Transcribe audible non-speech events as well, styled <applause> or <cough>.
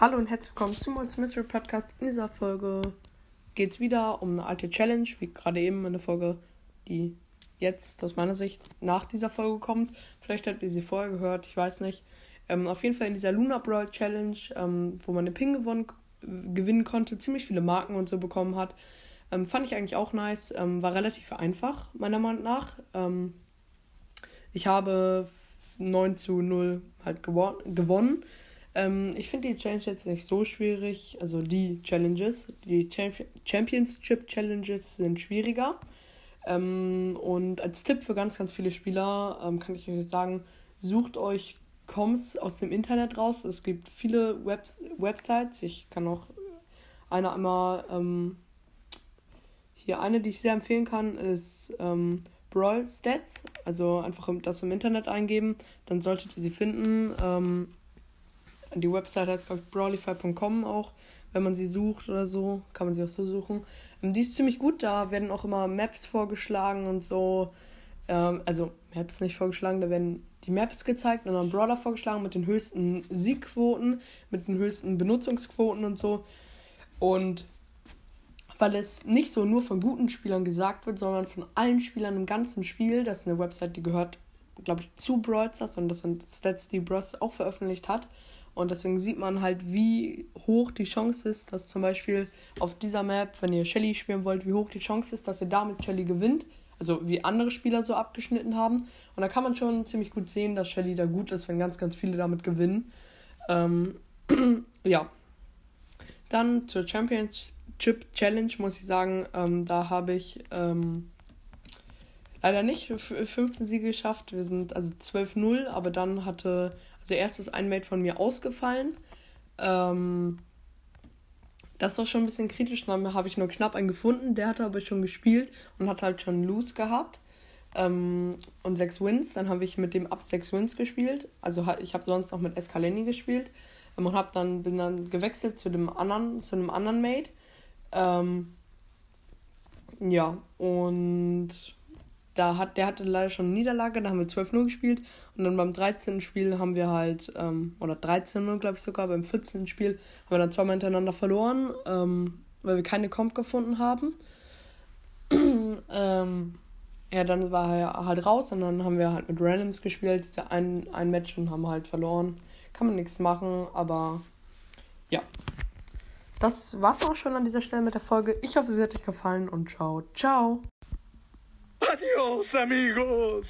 Hallo und herzlich willkommen zum Mods Mystery Podcast. In dieser Folge geht es wieder um eine alte Challenge, wie gerade eben in der Folge, die jetzt aus meiner Sicht nach dieser Folge kommt. Vielleicht habt ihr sie vorher gehört, ich weiß nicht. Ähm, auf jeden Fall in dieser Luna Brawl Challenge, ähm, wo man eine Ping gewonnen, gewinnen konnte, ziemlich viele Marken und so bekommen hat. Ähm, fand ich eigentlich auch nice. Ähm, war relativ einfach, meiner Meinung nach. Ähm, ich habe 9 zu 0 halt gewonnen. Ähm, ich finde die Challenge jetzt nicht so schwierig. Also die Challenges, die Championship Challenges sind schwieriger. Und als Tipp für ganz, ganz viele Spieler kann ich euch sagen, sucht euch Coms aus dem Internet raus. Es gibt viele Web Websites. Ich kann auch eine einmal ähm, hier eine, die ich sehr empfehlen kann, ist ähm, Brawl Stats. Also einfach das im Internet eingeben, dann solltet ihr sie finden. Ähm, die Website heißt, glaube ich, brawlify.com auch. Wenn man sie sucht oder so, kann man sie auch so suchen. Ähm, die ist ziemlich gut, da werden auch immer Maps vorgeschlagen und so. Ähm, also Maps nicht vorgeschlagen, da werden die Maps gezeigt und dann Brawler vorgeschlagen mit den höchsten Siegquoten, mit den höchsten Benutzungsquoten und so. Und weil es nicht so nur von guten Spielern gesagt wird, sondern von allen Spielern im ganzen Spiel, das ist eine Website, die gehört, glaube ich, zu Brawl und das sind Stats, die Brawl auch veröffentlicht hat. Und deswegen sieht man halt, wie hoch die Chance ist, dass zum Beispiel auf dieser Map, wenn ihr Shelly spielen wollt, wie hoch die Chance ist, dass ihr damit Shelly gewinnt. Also wie andere Spieler so abgeschnitten haben. Und da kann man schon ziemlich gut sehen, dass Shelly da gut ist, wenn ganz, ganz viele damit gewinnen. Ähm, <clears throat> ja. Dann zur Championship Challenge muss ich sagen, ähm, da habe ich ähm, leider nicht 15 Siege geschafft. Wir sind also 12-0, aber dann hatte also erst ist ein Mate von mir ausgefallen. Ähm, das war schon ein bisschen kritisch. Dann habe ich nur knapp einen gefunden. Der hatte aber schon gespielt und hat halt schon Loose gehabt. Ähm, und sechs Wins. Dann habe ich mit dem ab sechs Wins gespielt. Also ich habe sonst noch mit Escaleni gespielt. Ähm, und hab dann, bin dann gewechselt zu dem anderen, zu einem anderen Mate. Ähm, ja, und da hat, der hatte leider schon eine Niederlage, da haben wir 12-0 gespielt und dann beim 13. Spiel haben wir halt, ähm, oder 13-0 glaube ich sogar, beim 14. Spiel haben wir dann zweimal hintereinander verloren, ähm, weil wir keine Comp gefunden haben. <clears throat> ähm, ja, dann war er halt raus und dann haben wir halt mit Randoms gespielt, ein, ein Match und haben halt verloren. Kann man nichts machen, aber ja. Das war's auch schon an dieser Stelle mit der Folge. Ich hoffe, sie hat euch gefallen und ciao, ciao. Adiós, amigos.